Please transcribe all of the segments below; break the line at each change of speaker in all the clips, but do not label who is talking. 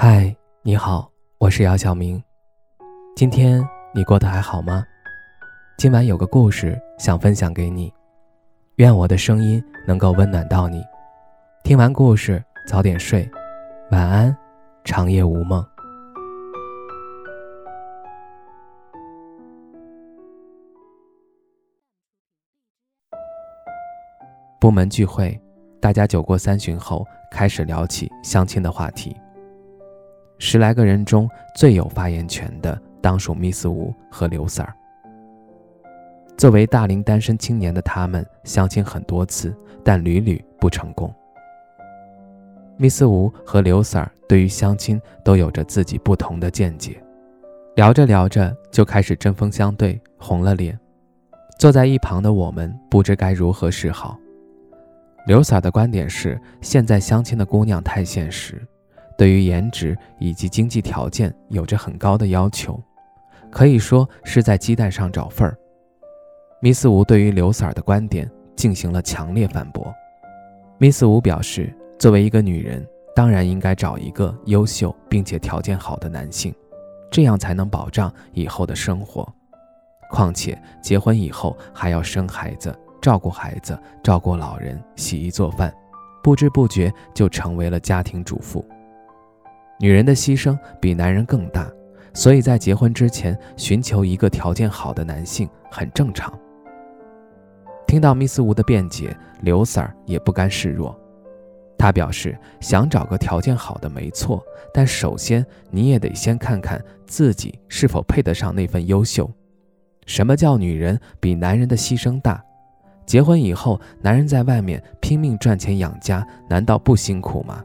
嗨，你好，我是姚晓明。今天你过得还好吗？今晚有个故事想分享给你，愿我的声音能够温暖到你。听完故事早点睡，晚安，长夜无梦。部门聚会，大家酒过三巡后开始聊起相亲的话题。十来个人中最有发言权的，当属 Miss 吴和刘 Sir。作为大龄单身青年的他们，相亲很多次，但屡屡不成功。Miss 吴和刘 Sir 对于相亲都有着自己不同的见解，聊着聊着就开始针锋相对，红了脸。坐在一旁的我们不知该如何是好。刘 Sir 的观点是，现在相亲的姑娘太现实。对于颜值以及经济条件有着很高的要求，可以说是在鸡蛋上找缝儿。密斯吴对于刘 Sir 的观点进行了强烈反驳。密斯吴表示，作为一个女人，当然应该找一个优秀并且条件好的男性，这样才能保障以后的生活。况且结婚以后还要生孩子、照顾孩子、照顾老人、洗衣做饭，不知不觉就成为了家庭主妇。女人的牺牲比男人更大，所以在结婚之前寻求一个条件好的男性很正常。听到密斯吴的辩解，刘 Sir 也不甘示弱，他表示想找个条件好的没错，但首先你也得先看看自己是否配得上那份优秀。什么叫女人比男人的牺牲大？结婚以后，男人在外面拼命赚钱养家，难道不辛苦吗？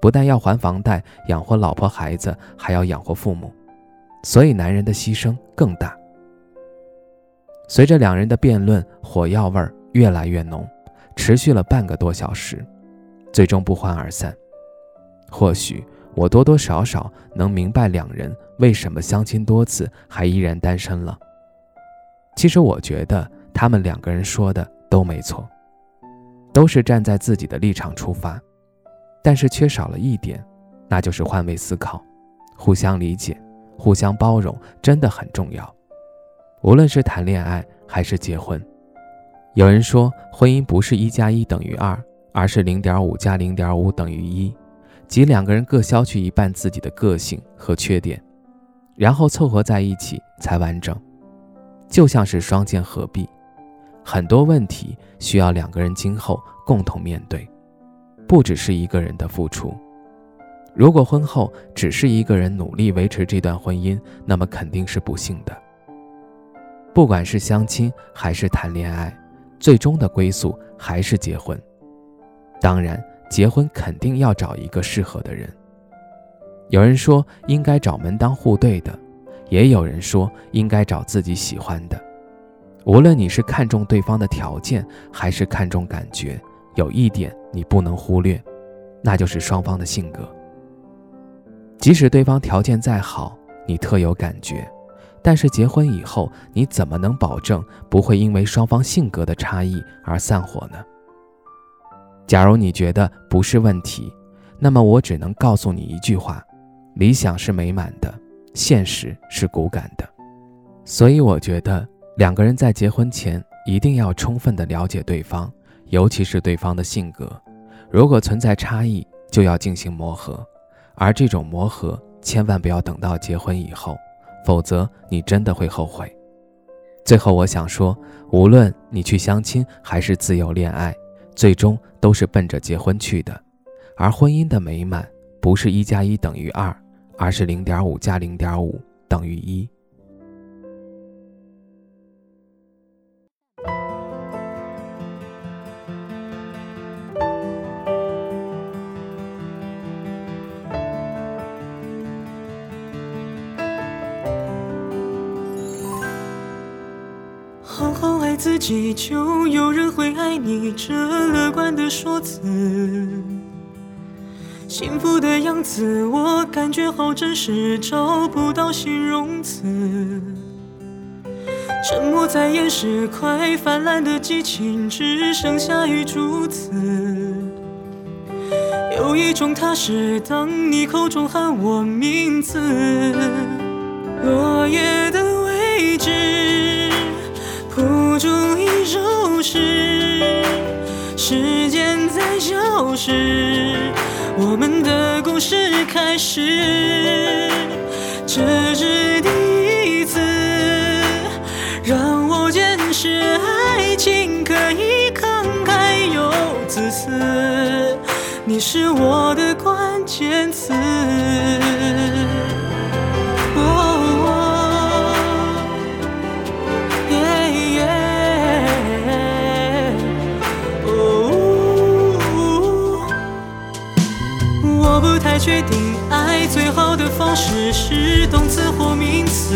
不但要还房贷、养活老婆孩子，还要养活父母，所以男人的牺牲更大。随着两人的辩论，火药味儿越来越浓，持续了半个多小时，最终不欢而散。或许我多多少少能明白两人为什么相亲多次还依然单身了。其实我觉得他们两个人说的都没错，都是站在自己的立场出发。但是缺少了一点，那就是换位思考，互相理解，互相包容，真的很重要。无论是谈恋爱还是结婚，有人说婚姻不是一加一等于二，而是零点五加零点五等于一，即两个人各消去一半自己的个性和缺点，然后凑合在一起才完整。就像是双剑合璧，很多问题需要两个人今后共同面对。不只是一个人的付出。如果婚后只是一个人努力维持这段婚姻，那么肯定是不幸的。不管是相亲还是谈恋爱，最终的归宿还是结婚。当然，结婚肯定要找一个适合的人。有人说应该找门当户对的，也有人说应该找自己喜欢的。无论你是看重对方的条件，还是看重感觉。有一点你不能忽略，那就是双方的性格。即使对方条件再好，你特有感觉，但是结婚以后，你怎么能保证不会因为双方性格的差异而散伙呢？假如你觉得不是问题，那么我只能告诉你一句话：理想是美满的，现实是骨感的。所以我觉得两个人在结婚前一定要充分的了解对方。尤其是对方的性格，如果存在差异，就要进行磨合，而这种磨合千万不要等到结婚以后，否则你真的会后悔。最后，我想说，无论你去相亲还是自由恋爱，最终都是奔着结婚去的，而婚姻的美满不是一加一等于二，而是零点五加零点五等于一。
好好爱自己就有人会爱你，这乐观的说辞，幸福的样子，我感觉好真实，找不到形容词。沉默在掩饰快泛滥的激情，只剩下雨珠子。有一种踏实，当你口中喊我名字，是，我们的故事开始，这是第一次让我见识爱情可以慷慨又自私。你是我的关键词。是动词或名词。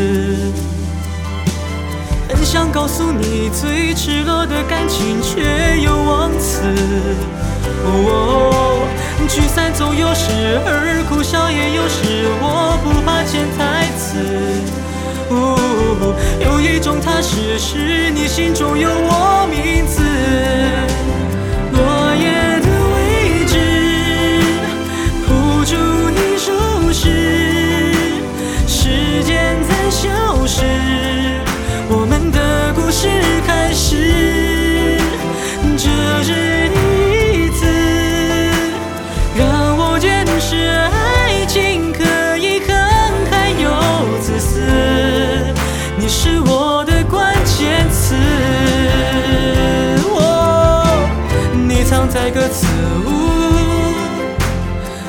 很想告诉你，最赤裸的感情却又忘词。哦，聚散总有时，而哭笑也有时，我不怕潜台词。哦，有一种踏实，是你心中有我在歌词，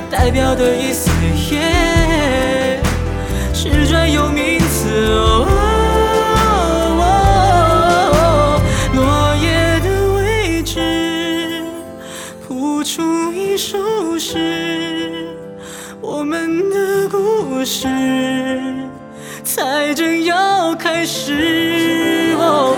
代表的意思也是专有名词。哦，落叶的位置谱出一首诗，我们的故事才正要开始。哦，